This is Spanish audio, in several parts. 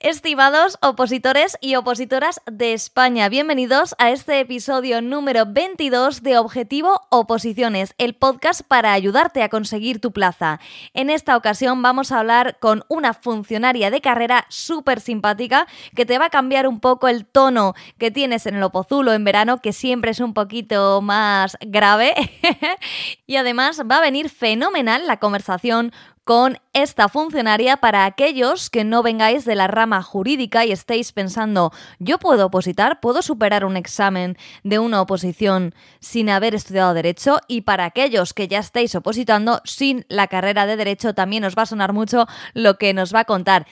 Estimados opositores y opositoras de España, bienvenidos a este episodio número 22 de Objetivo Oposiciones, el podcast para ayudarte a conseguir tu plaza. En esta ocasión vamos a hablar con una funcionaria de carrera súper simpática que te va a cambiar un poco el tono que tienes en el opozulo en verano, que siempre es un poquito más grave. y además va a venir fenomenal la conversación con esta funcionaria para aquellos que no vengáis de la rama jurídica y estéis pensando, yo puedo opositar, puedo superar un examen de una oposición sin haber estudiado derecho y para aquellos que ya estéis opositando sin la carrera de derecho también os va a sonar mucho lo que nos va a contar.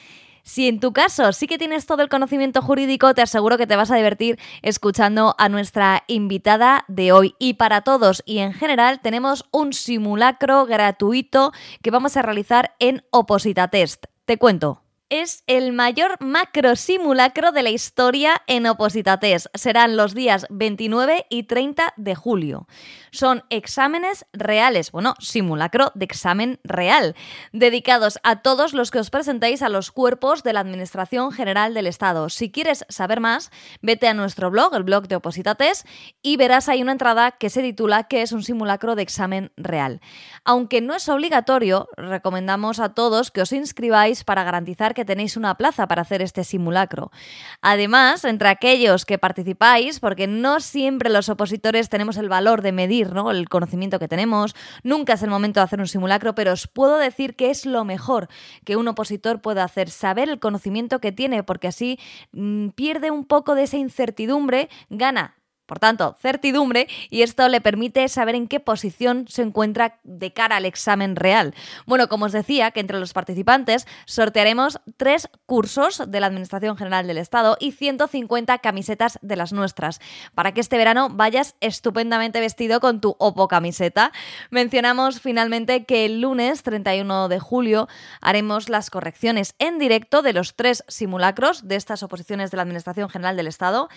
Si en tu caso sí que tienes todo el conocimiento jurídico, te aseguro que te vas a divertir escuchando a nuestra invitada de hoy. Y para todos y en general tenemos un simulacro gratuito que vamos a realizar en Oposita Test. Te cuento es el mayor macro simulacro de la historia en Opositates. Serán los días 29 y 30 de julio. Son exámenes reales, bueno, simulacro de examen real, dedicados a todos los que os presentéis a los cuerpos de la Administración General del Estado. Si quieres saber más, vete a nuestro blog, el blog de Opositates, y verás ahí una entrada que se titula que es un simulacro de examen real. Aunque no es obligatorio, recomendamos a todos que os inscribáis para garantizar que tenéis una plaza para hacer este simulacro. Además, entre aquellos que participáis, porque no siempre los opositores tenemos el valor de medir ¿no? el conocimiento que tenemos, nunca es el momento de hacer un simulacro, pero os puedo decir que es lo mejor que un opositor puede hacer, saber el conocimiento que tiene, porque así mm, pierde un poco de esa incertidumbre, gana por tanto, certidumbre y esto le permite saber en qué posición se encuentra de cara al examen real. Bueno, como os decía, que entre los participantes sortearemos tres cursos de la Administración General del Estado y 150 camisetas de las nuestras, para que este verano vayas estupendamente vestido con tu Opo camiseta. Mencionamos finalmente que el lunes 31 de julio haremos las correcciones en directo de los tres simulacros de estas oposiciones de la Administración General del Estado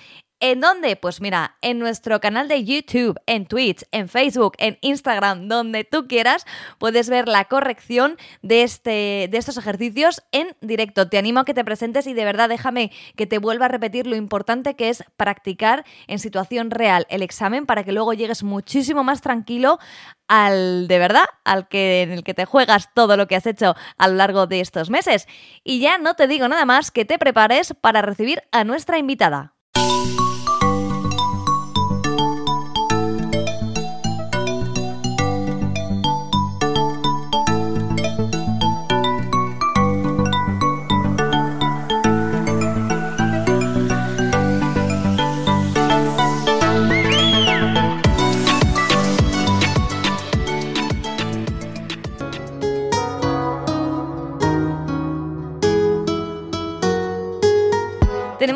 ¿En dónde? Pues mira, en nuestro canal de YouTube, en Twitch, en Facebook, en Instagram, donde tú quieras, puedes ver la corrección de, este, de estos ejercicios en directo. Te animo a que te presentes y de verdad déjame que te vuelva a repetir lo importante que es practicar en situación real el examen para que luego llegues muchísimo más tranquilo al de verdad, al que en el que te juegas todo lo que has hecho a lo largo de estos meses. Y ya no te digo nada más que te prepares para recibir a nuestra invitada.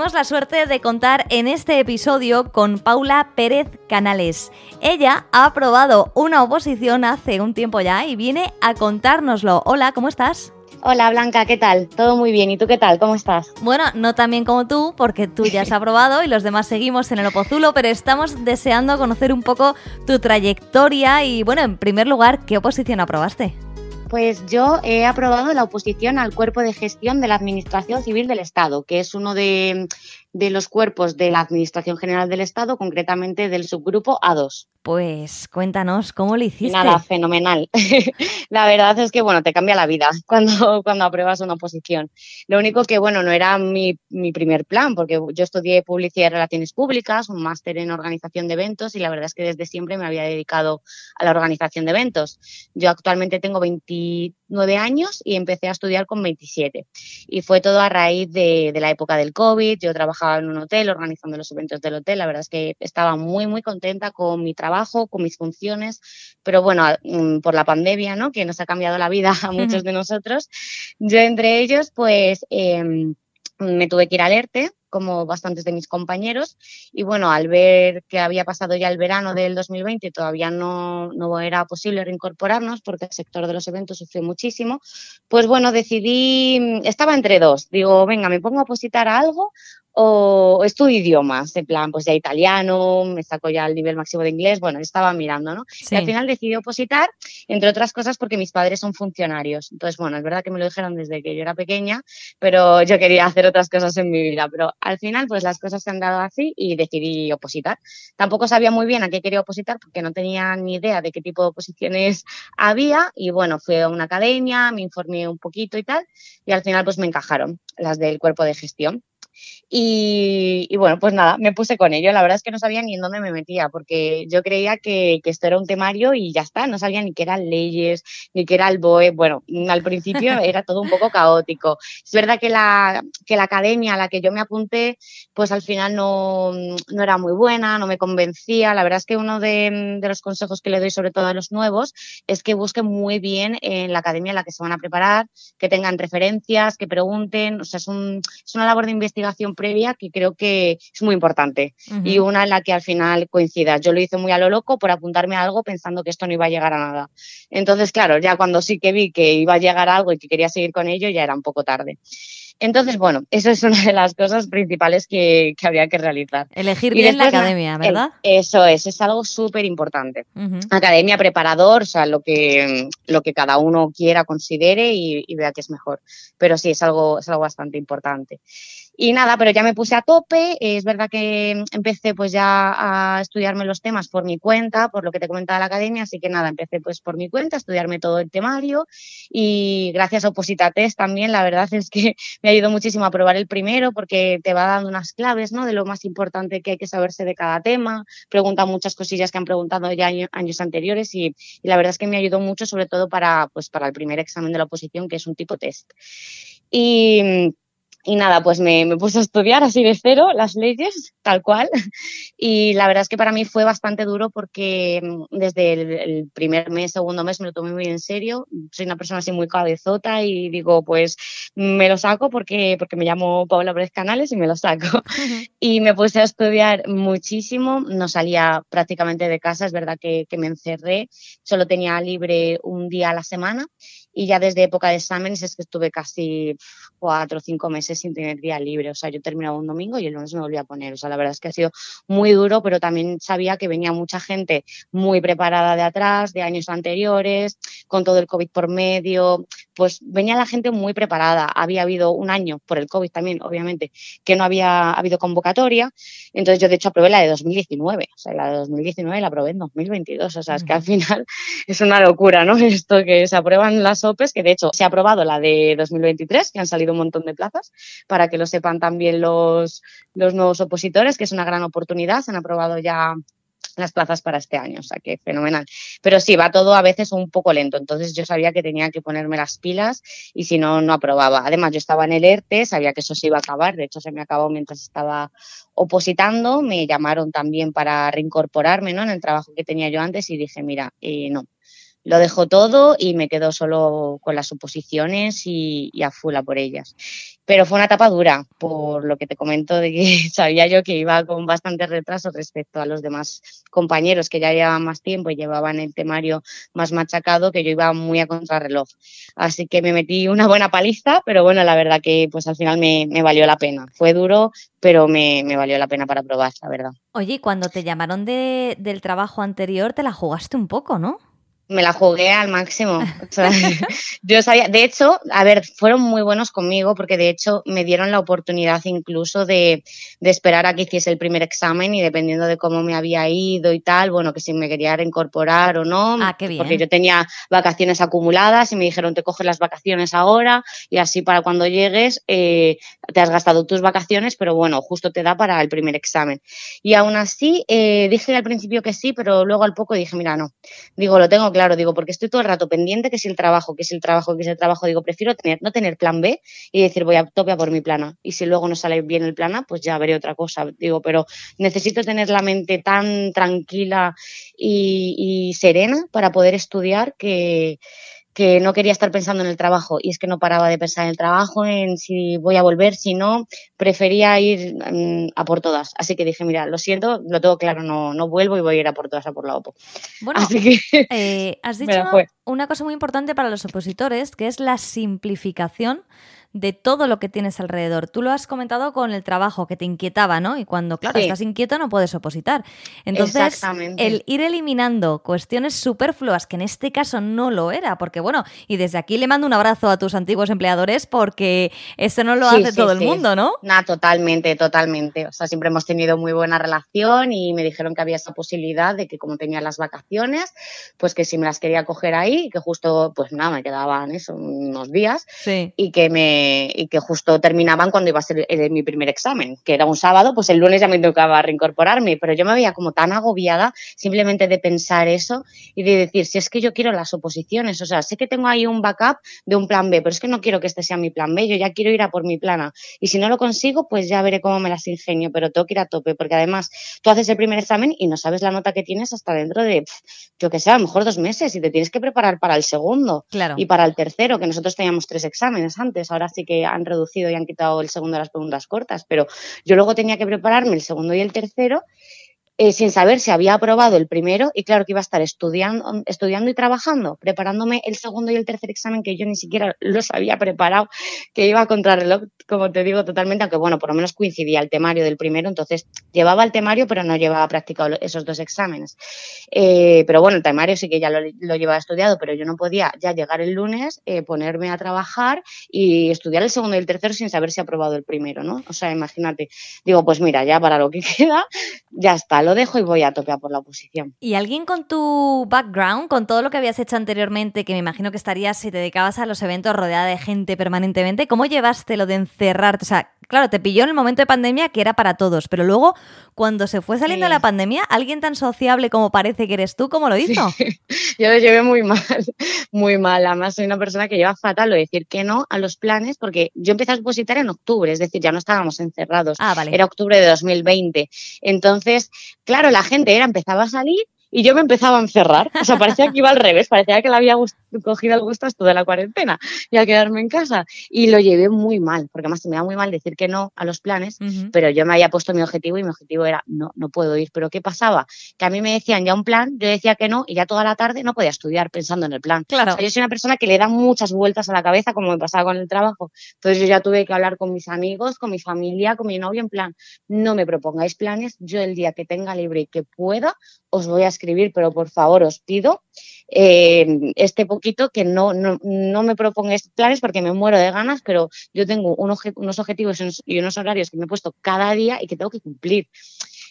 Tenemos la suerte de contar en este episodio con Paula Pérez Canales. Ella ha aprobado una oposición hace un tiempo ya y viene a contárnoslo. Hola, ¿cómo estás? Hola Blanca, ¿qué tal? Todo muy bien. ¿Y tú qué tal? ¿Cómo estás? Bueno, no tan bien como tú, porque tú ya has aprobado y los demás seguimos en el Opozulo, pero estamos deseando conocer un poco tu trayectoria y, bueno, en primer lugar, ¿qué oposición aprobaste? Pues yo he aprobado la oposición al cuerpo de gestión de la Administración Civil del Estado, que es uno de, de los cuerpos de la Administración General del Estado, concretamente del subgrupo A2. Pues cuéntanos, ¿cómo lo hiciste? Nada, fenomenal. la verdad es que, bueno, te cambia la vida cuando, cuando apruebas una oposición. Lo único que, bueno, no era mi, mi primer plan, porque yo estudié Publicidad y Relaciones Públicas, un máster en Organización de Eventos, y la verdad es que desde siempre me había dedicado a la organización de eventos. Yo actualmente tengo 29 años y empecé a estudiar con 27. Y fue todo a raíz de, de la época del COVID. Yo trabajaba en un hotel organizando los eventos del hotel. La verdad es que estaba muy, muy contenta con mi trabajo, con mis funciones, pero bueno, mm, por la pandemia, ¿no? Que nos ha cambiado la vida a muchos de nosotros. Yo entre ellos, pues em, me tuve que ir al ERTE como bastantes de mis compañeros. Y bueno, al ver que había pasado ya el verano del 2020 todavía no, no era posible reincorporarnos porque el sector de los eventos sufrió muchísimo, pues bueno, decidí, estaba entre dos. Digo, venga, me pongo a opositar a algo o estudio idiomas, en plan, pues ya italiano, me saco ya el nivel máximo de inglés, bueno, estaba mirando, ¿no? Y al final decidí opositar, entre otras cosas porque mis padres son funcionarios. Entonces, bueno, es verdad que me lo dijeron desde que yo era pequeña, pero yo quería hacer otras cosas en mi vida. Pero al final, pues las cosas se han dado así y decidí opositar. Tampoco sabía muy bien a qué quería opositar porque no tenía ni idea de qué tipo de oposiciones había y bueno, fui a una academia, me informé un poquito y tal y al final pues me encajaron las del cuerpo de gestión. Y, bueno, pues nada, me puse con ello. La verdad es que no sabía ni en dónde me metía, porque yo creía que, esto era un temario y ya está, no sabía ni qué eran leyes, ni qué era el BOE. Bueno, al principio era todo un poco caótico. Es verdad que la, que la academia a la que yo me apunté, pues al final no, no era muy buena, no me convencía. La verdad es que uno de, de los consejos que le doy, sobre todo a los nuevos, es que busquen muy bien en la academia en la que se van a preparar, que tengan referencias, que pregunten. O sea, es, un, es una labor de investigación previa que creo que es muy importante y una en la que al final coincida. Yo lo hice muy a lo loco por apuntarme a algo pensando que esto no iba a llegar a nada. Entonces, claro, ya cuando sí que vi que iba a llegar a algo y que quería seguir con ello, ya era un poco tarde. Entonces, bueno, eso es una de las cosas principales que, habría que realizar. Elegir bien la academia, ¿verdad? eso es, es algo súper importante. Academia, preparador, o sea, lo que, lo que cada uno quiera, considere y, y, vea que es mejor. Pero sí, es algo, es algo bastante importante. Y nada, pero ya me puse a tope. Es verdad que empecé pues ya a estudiarme los temas por mi cuenta, por lo que te comentaba la academia, así que nada, empecé pues por mi cuenta a estudiarme todo el temario y gracias a Opositates también, la verdad es que me ayudado muchísimo a probar el primero porque te va dando unas claves, ¿no? De lo más importante que hay que saberse de cada tema, pregunta muchas cosillas que han preguntado ya años anteriores y, y la verdad es que me ayudó mucho sobre todo para, pues, para el primer examen de la oposición que es un tipo test. Y y nada, pues me, me, puse a estudiar así de cero las leyes, tal cual. Y la verdad es que para mí fue bastante duro porque mm, desde el, primer mes, segundo mes me lo tomé muy en serio. Soy una persona así muy cabezota y digo, pues me lo saco porque, porque me llamo Paula Pérez Canales y me lo saco. Y me puse a estudiar muchísimo. No salía prácticamente de casa, es verdad que, que me encerré. Solo tenía libre un día a la semana y ya desde época de exámenes es que estuve casi cuatro o cinco meses sin tener día libre. O sea, yo terminaba un domingo y el lunes me volvía a poner. O sea, la verdad es que ha sido muy duro, pero también sabía que venía mucha gente muy preparada de atrás, de años anteriores, con todo el COVID por medio. Pues venía la gente muy preparada. Había habido un año, por el COVID también, obviamente, que no había habido convocatoria. Entonces yo, de hecho, aprobé la de 2019. O sea, la de 2019 la aprobé en 2022. O sea, es que al final es una locura, ¿no? Esto que se aprueban las OPEs, que de hecho se ha aprobado la de 2023, que han salido un montón de plazas, para que lo sepan también los, los nuevos opositores, que es una gran oportunidad. Se han aprobado ya las plazas para este año, o sea que fenomenal. Pero sí, va todo a veces un poco lento, entonces yo sabía que tenía que ponerme las pilas y si no, no aprobaba. Además, yo estaba en el ERTE, sabía que eso se iba a acabar, de hecho se me acabó mientras estaba opositando, me llamaron también para reincorporarme ¿no? en el trabajo que tenía yo antes y dije, mira, eh, no, lo dejo todo y me quedo solo con las suposiciones y, a full por ellas. Pero fue una etapa dura, por lo que te comento de que sabía yo que iba con bastante retraso respecto a los demás compañeros que ya llevaban más tiempo y llevaban el temario más machacado, que yo iba muy a contrarreloj. Así que me metí una buena paliza, pero bueno, la verdad que pues al final me, valió la pena. Fue duro, pero me, me, valió la pena para probar, la verdad. Oye, cuando te llamaron de, del trabajo anterior, te la jugaste un poco, ¿no? Me la jugué al máximo. yo sabía, de hecho, a ver, fueron muy buenos conmigo porque de hecho me dieron la oportunidad incluso de, de, esperar a que hiciese el primer examen y dependiendo de cómo me había ido y tal, bueno, que si me quería reincorporar o no, ah, qué bien. porque yo tenía vacaciones acumuladas y me dijeron te coges las vacaciones ahora y así para cuando llegues eh, te has gastado tus vacaciones, pero bueno, justo te da para el primer examen. Y aún así eh, dije al principio que sí, pero luego al poco dije, mira, no, digo, lo tengo claro, digo, porque estoy todo el rato pendiente que es el trabajo, que es el trabajo, que es el trabajo, digo, prefiero tener, no tener plan B y decir voy a tope por mi plana. Y si luego no sale bien el plan A, pues ya veré otra cosa. Digo, pero necesito tener la mente tan tranquila y serena para poder estudiar que que no quería estar pensando en el trabajo y es que no paraba de pensar en el trabajo, en si voy a volver, si no, prefería ir mm, a por todas. Así que dije, mira, lo siento, lo tengo claro, no, no vuelvo y voy a ir a por todas, a por la OPO. Bueno, Así que, eh, has dicho una cosa muy importante para los opositores, que es la simplificación de todo lo que tienes alrededor. Tú lo has comentado con el trabajo que te inquietaba, ¿no? Y cuando, claro, estás inquieto no puedes opositar. Entonces, el ir eliminando cuestiones superfluas, que en este caso no lo era, porque bueno, y desde aquí le mando un abrazo a tus antiguos empleadores porque eso no lo hace todo el mundo, ¿no? Nada, totalmente, totalmente. O sea, siempre hemos tenido muy buena relación y me dijeron que había esa posibilidad de que como tenía las vacaciones, pues que si me las quería coger ahí, que justo, pues nada, me quedaban eso, unos días, y que me, y que justo terminaban cuando iba a ser mi primer examen, que era un sábado, pues el lunes ya me tocaba reincorporarme, pero yo me veía como tan agobiada simplemente de pensar eso y de decir, si es que yo quiero las oposiciones, o sea, sé que tengo ahí un backup de un plan B, pero es que no quiero que este sea mi plan B, yo ya quiero ir a por mi plana. Y si no lo consigo, pues ya veré cómo me las ingenio, pero tengo que ir a tope, porque además tú haces el primer examen y no sabes la nota que tienes hasta dentro de, yo que sé, a lo mejor dos meses y te tienes que preparar para el segundo claro. y para el tercero, que nosotros teníamos tres exámenes antes, ahora sí que han reducido y han quitado el segundo de las preguntas cortas, pero yo luego tenía que prepararme el segundo y el tercero eh, sin saber si había aprobado el primero y claro que iba a estar estudiando, estudiando y trabajando, preparándome el segundo y el tercer examen que yo ni siquiera los había preparado, que iba a contrarreloj, como te digo, totalmente, aunque bueno, por lo menos coincidía el temario del primero, entonces llevaba el temario pero no llevaba practicado esos dos exámenes. Eh, pero bueno, el temario sí que ya lo, llevaba estudiado, pero yo no podía ya llegar el lunes, eh, ponerme a trabajar y estudiar el segundo y el tercero sin saber si ha aprobado el primero, ¿no? O sea, imagínate, digo, pues mira, ya para lo que queda, ya está lo dejo y voy a topear por la oposición. ¿Y alguien con tu background, con todo lo que habías hecho anteriormente, que me imagino que estarías si te dedicabas a los eventos rodeada de gente permanentemente, ¿cómo llevaste lo de encerrarte? O sea, claro, te pilló en el momento de pandemia que era para todos, pero luego cuando se fue saliendo la pandemia, alguien tan sociable como parece que eres tú, ¿cómo lo hizo? Yo lo llevé muy mal, muy mal. Además, soy una persona que lleva fatal lo de decir que no a los planes, porque yo empecé a expositar en octubre, es decir, ya no estábamos encerrados. Ah, vale. Era octubre de 2020. Entonces, claro, la gente era, empezaba a salir y yo me empezaba a encerrar. O sea, parecía que iba al revés, parecía que le había cogido el gusto esto de la cuarentena y a quedarme en casa. Y lo llevé muy mal, porque además me da muy mal decir que no a los planes, pero yo me había puesto mi objetivo y mi objetivo era, no, no puedo ir. Pero ¿qué pasaba? Que a mí me decían ya un plan, yo decía que no y ya toda la tarde no podía estudiar pensando en el plan. Claro. O sea, yo soy una persona que le da muchas vueltas a la cabeza, como me pasaba con el trabajo. Entonces yo ya tuve que hablar con mis amigos, con mi familia, con mi novio, en plan, no me propongáis planes, yo el día que tenga libre y que pueda, os voy a escribir, pero por favor os pido eh, este poquito que no, no, no, me propongáis planes porque me muero de ganas, pero yo tengo unos objetivos y unos horarios que me he puesto cada día y que tengo que cumplir.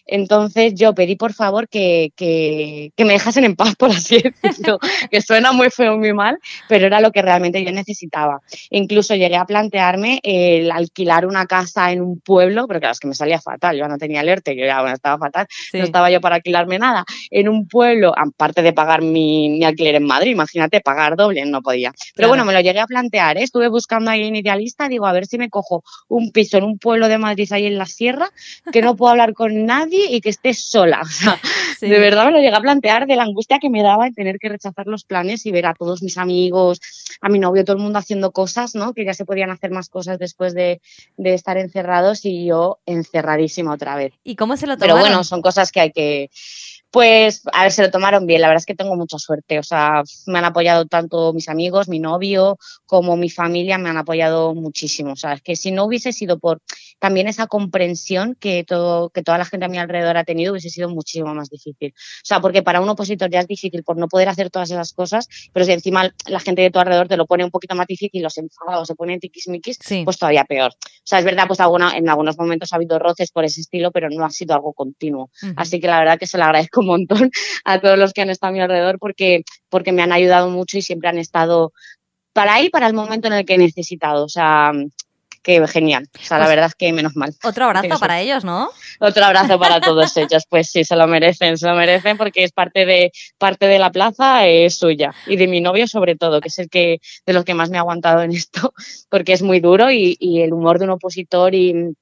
Entonces yo pedí por favor que, que, que, me dejasen en paz, por así decirlo, que suena muy feo, muy mal, pero era lo que realmente yo necesitaba. Incluso llegué a plantearme el alquilar una casa en un pueblo, pero claro, es que me salía fatal, yo no tenía alerta, yo ya bueno, estaba fatal, no estaba yo para alquilarme nada. En un pueblo, aparte de pagar mi, mi alquiler en Madrid, imagínate, pagar doble, no podía. Pero bueno, me lo llegué a plantear, ¿eh? estuve buscando ahí en Idealista, digo, a ver si me cojo un piso en un pueblo de Madrid ahí en la sierra, que no puedo hablar con nadie y que estés sola. de verdad me lo llegué a plantear de la angustia que me daba en tener que rechazar los planes y ver a todos mis amigos, a mi novio, todo el mundo haciendo cosas, ¿no? Que ya se podían hacer más cosas después de, de estar encerrados y yo encerradísima otra vez. ¿Y cómo se lo tomaron? Pero bueno, son cosas que hay que pues, a ver, se lo tomaron bien. La verdad es que tengo mucha suerte. O sea, me han apoyado tanto mis amigos, mi novio, como mi familia, me han apoyado muchísimo. O sea, es que si no hubiese sido por también esa comprensión que, todo, que toda la gente a mi alrededor ha tenido, hubiese sido muchísimo más difícil. O sea, porque para un opositor ya es difícil por no poder hacer todas esas cosas, pero si encima la gente de tu alrededor te lo pone un poquito más difícil, los enfadados se ponen tiquismiquis, pues todavía peor. O sea, es verdad, pues alguna, en algunos momentos ha habido roces por ese estilo, pero no ha sido algo continuo. Así que la verdad que se lo agradezco un montón a todos los que han estado a mi alrededor porque, porque me han ayudado mucho y siempre han estado para ahí, para el momento en el que he necesitado. O sea, que genial. O sea, la pues verdad es que menos mal. Otro abrazo para ellos, ¿no? Otro abrazo para todos ellos. Pues sí, se lo merecen, se lo merecen porque es parte de, parte de la plaza, es suya. Y de mi novio sobre todo, que es el que, de los que más me ha aguantado en esto, porque es muy duro y, y el humor de un opositor y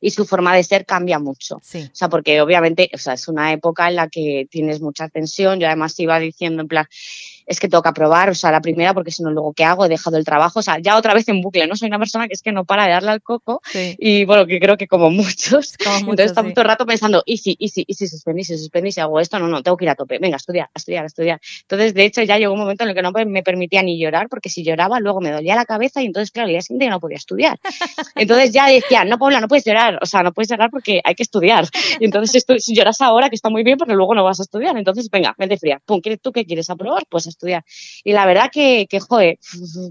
y su forma de ser cambia mucho. O sea, porque obviamente o sea, es una época en la que tienes mucha tensión. Yo además iba diciendo en plan, es que tengo que aprobar, o sea, la primera porque si no luego qué hago, he dejado el trabajo, o sea, ya otra vez en bucle, ¿no? Soy una persona que es que no para de darle al coco y bueno, que creo que como muchos, entonces estamos todo el rato pensando, y si, y si, y si suspendí, si suspendí, si hago esto, no, no, tengo que ir a tope, venga, estudiar, a estudiar, a estudiar. Entonces, de hecho, ya llegó un momento en el que no me permitía ni llorar porque si lloraba luego me dolía la cabeza y entonces, claro, el día siguiente yo no podía estudiar. Entonces ya decía, no, Paula, no puedes llorar, o sea, no puedes llorar porque hay que estudiar. Y entonces si lloras ahora, que está muy bien, pero luego no vas a estudiar. Entonces, venga, mente fría, pum, ¿tú qué quieres aprobar? Pues estudiar. Y la verdad que, que joder,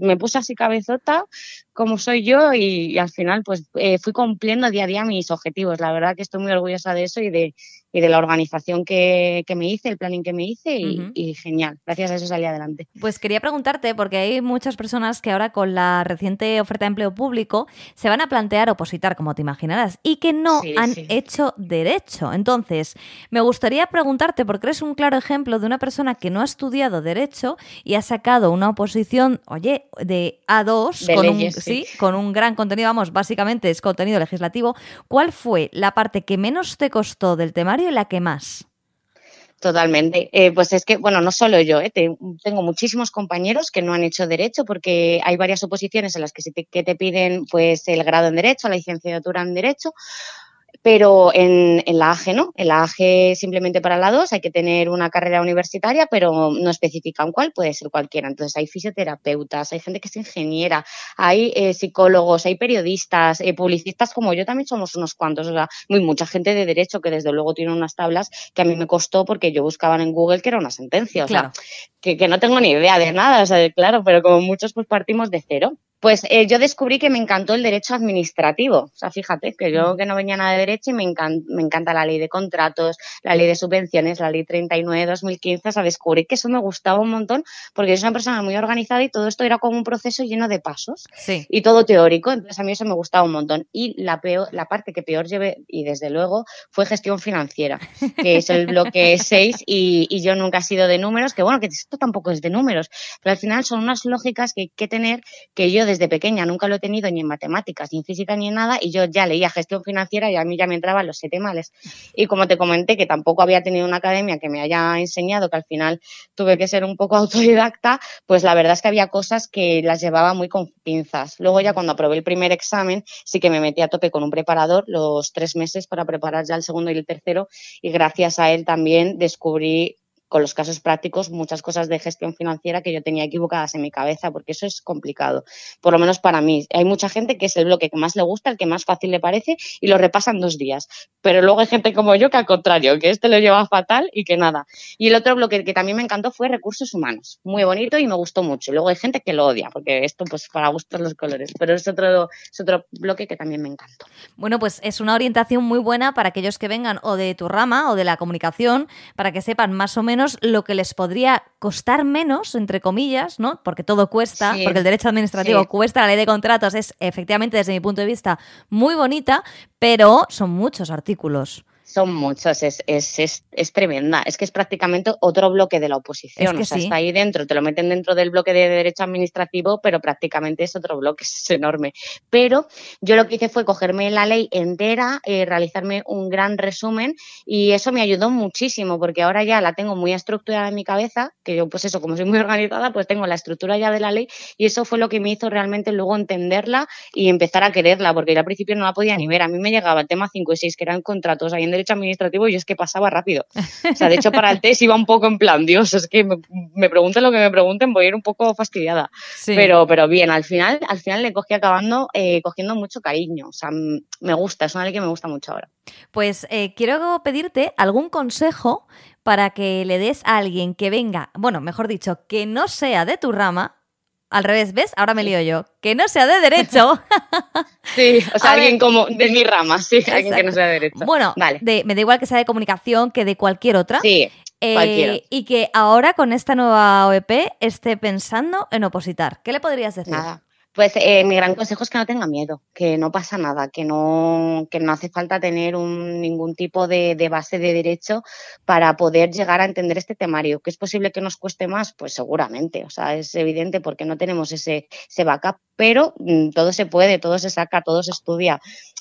me puse así cabezota, como soy yo y, al final pues eh, fui cumpliendo día a día mis objetivos. La verdad que estoy muy orgullosa de eso y de, y de la organización que, que, me hice, el planning que me hice y, genial. Gracias a eso salí adelante. Pues quería preguntarte, porque hay muchas personas que ahora con la reciente oferta de empleo público se van a plantear opositar, como te imaginarás, y que no han hecho derecho. Entonces, me gustaría preguntarte, porque eres un claro ejemplo de una persona que no ha estudiado derecho y ha sacado una oposición, oye, de A2 con, un, sí, con un gran contenido, vamos, básicamente es contenido legislativo. ¿Cuál fue la parte que menos te costó del temario? y la que más. Totalmente. Eh, pues es que, bueno, no solo yo, eh, tengo muchísimos compañeros que no han hecho derecho porque hay varias oposiciones en las que, te, que te piden pues el grado en derecho, la licenciatura en derecho pero en, la AGE no. En la AGE simplemente para la 2 hay que tener una carrera universitaria, pero no especifican cuál, puede ser cualquiera. Entonces hay fisioterapeutas, hay gente que es ingeniera, hay eh, psicólogos, hay periodistas, eh, publicistas como yo también somos unos cuantos. O sea, muy mucha gente de derecho que desde luego tiene unas tablas que a mí me costó porque yo buscaba en Google que era una sentencia. O sea, que, que, no tengo ni idea de nada, o sea, claro, pero como muchos pues partimos de cero. Pues eh, yo descubrí que me encantó el derecho administrativo. O sea, fíjate, que yo mm. que no venía nada de derecho y me, me encanta la ley de contratos, la ley de subvenciones, la ley 39-2015. O sea, descubrí que eso me gustaba un montón porque yo soy una persona muy organizada y todo esto era como un proceso lleno de pasos sí. y todo teórico. Entonces a mí eso me gustaba un montón. Y la, peor, la parte que peor llevé, y desde luego, fue gestión financiera, que es el bloque 6 y, y yo nunca he sido de números, que bueno, que esto tampoco es de números, pero al final son unas lógicas que hay que tener que yo desde pequeña nunca lo he tenido ni en matemáticas, ni en física, ni en nada, y yo ya leía gestión financiera y a mí ya me entraban los siete males. Y como te comenté que tampoco había tenido una academia que me haya enseñado, que al final tuve que ser un poco autodidacta, pues la verdad es que había cosas que las llevaba muy con pinzas. Luego ya cuando aprobé el primer examen, sí que me metí a tope con un preparador los tres meses para preparar ya el segundo y el tercero, y gracias a él también descubrí con los casos prácticos muchas cosas de gestión financiera que yo tenía equivocadas en mi cabeza, porque eso es complicado, por lo menos para mí. Hay mucha gente que es el bloque que más le gusta, el que más fácil le parece y lo repasan dos días, pero luego hay gente como yo que al contrario, que este lo lleva fatal y que nada. Y el otro bloque que también me encantó fue recursos humanos, muy bonito y me gustó mucho. Luego hay gente que lo odia, porque esto pues para gustos los colores, pero es otro, es otro bloque que también me encantó. Bueno, pues es una orientación muy buena para aquellos que vengan o de tu rama o de la comunicación, para que sepan más o menos lo que les podría costar menos, entre comillas, ¿no? Porque todo cuesta, porque el derecho administrativo cuesta, la ley de contratos es efectivamente desde mi punto de vista muy bonita, pero son muchos artículos. Son muchos, es, es, es, es, tremenda. Es que es prácticamente otro bloque de la oposición. o sea, está ahí dentro, te lo meten dentro del bloque de derecho administrativo, pero prácticamente es otro bloque, es enorme. Pero yo lo que hice fue cogerme la ley entera, eh, realizarme un gran resumen y eso me ayudó muchísimo porque ahora ya la tengo muy estructurada en mi cabeza, que yo pues eso, como soy muy organizada, pues tengo la estructura ya de la ley y eso fue lo que me hizo realmente luego entenderla y empezar a quererla, porque yo al principio no la podía ni ver. A mí me llegaba el tema 5 y 6, que eran contratos ahí en derecho administrativo y es que pasaba rápido. O sea, de hecho para el test iba un poco en plan, Dios, es que me, pregunten lo que me pregunten, voy a ir un poco fastidiada. Pero, pero bien, al final, al final le cogí acabando eh, cogiendo mucho cariño. O sea, me gusta, es una ley que me gusta mucho ahora. Pues eh, quiero pedirte algún consejo para que le des a alguien que venga, bueno, mejor dicho, que no sea de tu rama, al revés, ¿ves? Ahora me lío yo. Que no sea de derecho. sí, o sea, alguien como de mi rama, sí, alguien que no sea de derecho. Bueno, vale. me da igual que sea de comunicación que de cualquier otra. Sí. Eh, y que ahora con esta nueva OEP esté pensando en opositar. ¿Qué le podrías decir? Nada. Pues eh, mi gran consejo es que no tenga miedo, que no pasa nada, que no, que no hace falta tener un, ningún tipo de, de, base de derecho para poder llegar a entender este temario. ¿Que es posible que nos cueste más? Pues seguramente, o sea, es evidente porque no tenemos ese, ese backup, pero mm, todo se puede, todo se saca, todo se estudia.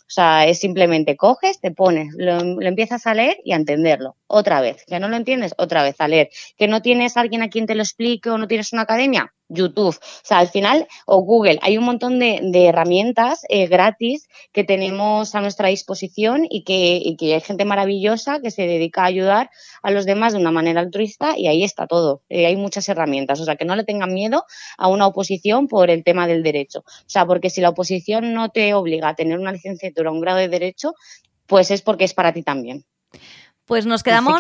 O sea, es simplemente coges, te pones, lo, empiezas a leer y a entenderlo. Otra vez. Que no lo entiendes, otra vez a leer. Que no tienes alguien a quien te lo explique o no tienes una academia, YouTube. O sea, al final, o Google, hay un montón de, herramientas eh, gratis que tenemos a nuestra disposición y que, que, hay gente maravillosa que se dedica a ayudar a los demás de una manera altruista y ahí está todo. Eh, hay muchas herramientas. O sea, que no le tengan miedo a una oposición por el tema del derecho. O sea, porque si la oposición no te obliga a tener una licenciatura o un grado de derecho, pues es porque es para ti también. Pues nos quedamos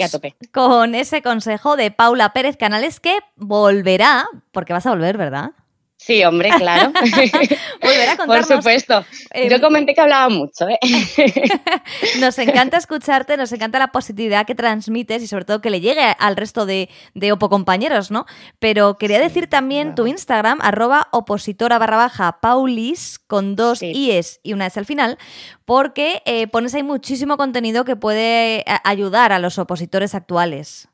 con ese consejo de Paula Pérez Canales que volverá, porque vas a volver, ¿verdad? Sí, hombre, claro. Volver a contarnos. Por supuesto. Yo em, comenté que hablaba mucho. ¿eh? nos encanta escucharte, nos encanta la positividad que transmites y sobre todo que le llegue al resto de, de Opo compañeros, ¿no? Pero quería decir también tu Instagram, arroba opositora barra baja paulis, con dos i's y una s al final, porque eh, pones ahí muchísimo contenido que puede eh, ayudar a los opositores actuales.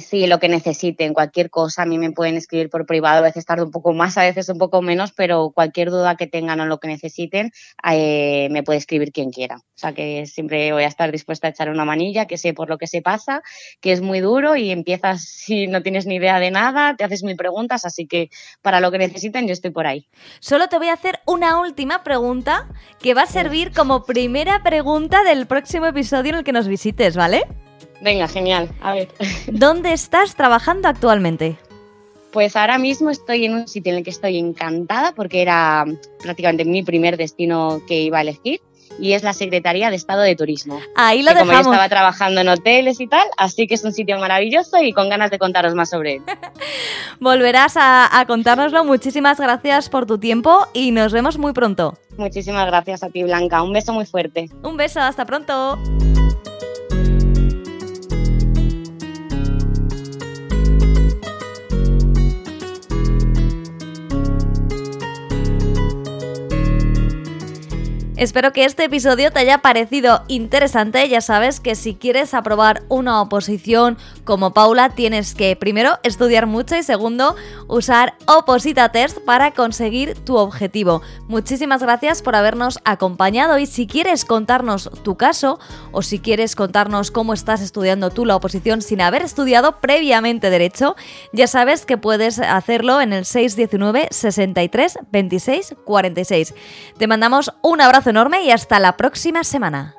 Sí, lo que necesiten, cualquier cosa, a mí me pueden escribir por privado, a veces tardo un poco más, a veces un poco menos, pero cualquier duda que tengan o lo que necesiten, eh, me puede escribir quien quiera. O sea que siempre voy a estar dispuesta a echar una manilla, que sé por lo que se pasa, que es muy duro y empiezas si no tienes ni idea de nada, te haces mil preguntas, así que para lo que necesiten yo estoy por ahí. Solo te voy a hacer una última pregunta que va a servir como primera pregunta del próximo episodio en el que nos visites, ¿vale? Venga, genial. A ver. ¿Dónde estás trabajando actualmente? Pues ahora mismo estoy en un sitio en el que estoy encantada porque era prácticamente mi primer destino que iba a elegir y es la Secretaría de Estado de Turismo. Ahí lo que dejamos. Como yo estaba trabajando en hoteles y tal, así que es un sitio maravilloso y con ganas de contaros más sobre él. Volverás a, a contárnoslo. Muchísimas gracias por tu tiempo y nos vemos muy pronto. Muchísimas gracias a ti, Blanca. Un beso muy fuerte. Un beso, hasta pronto. Espero que este episodio te haya parecido interesante. Ya sabes que si quieres aprobar una oposición como Paula, tienes que primero estudiar mucho y segundo usar Oposita Test para conseguir tu objetivo. Muchísimas gracias por habernos acompañado y si quieres contarnos tu caso o si quieres contarnos cómo estás estudiando tú la oposición sin haber estudiado previamente derecho, ya sabes que puedes hacerlo en el 619 63 26 46. Te mandamos un enorme y hasta la próxima semana.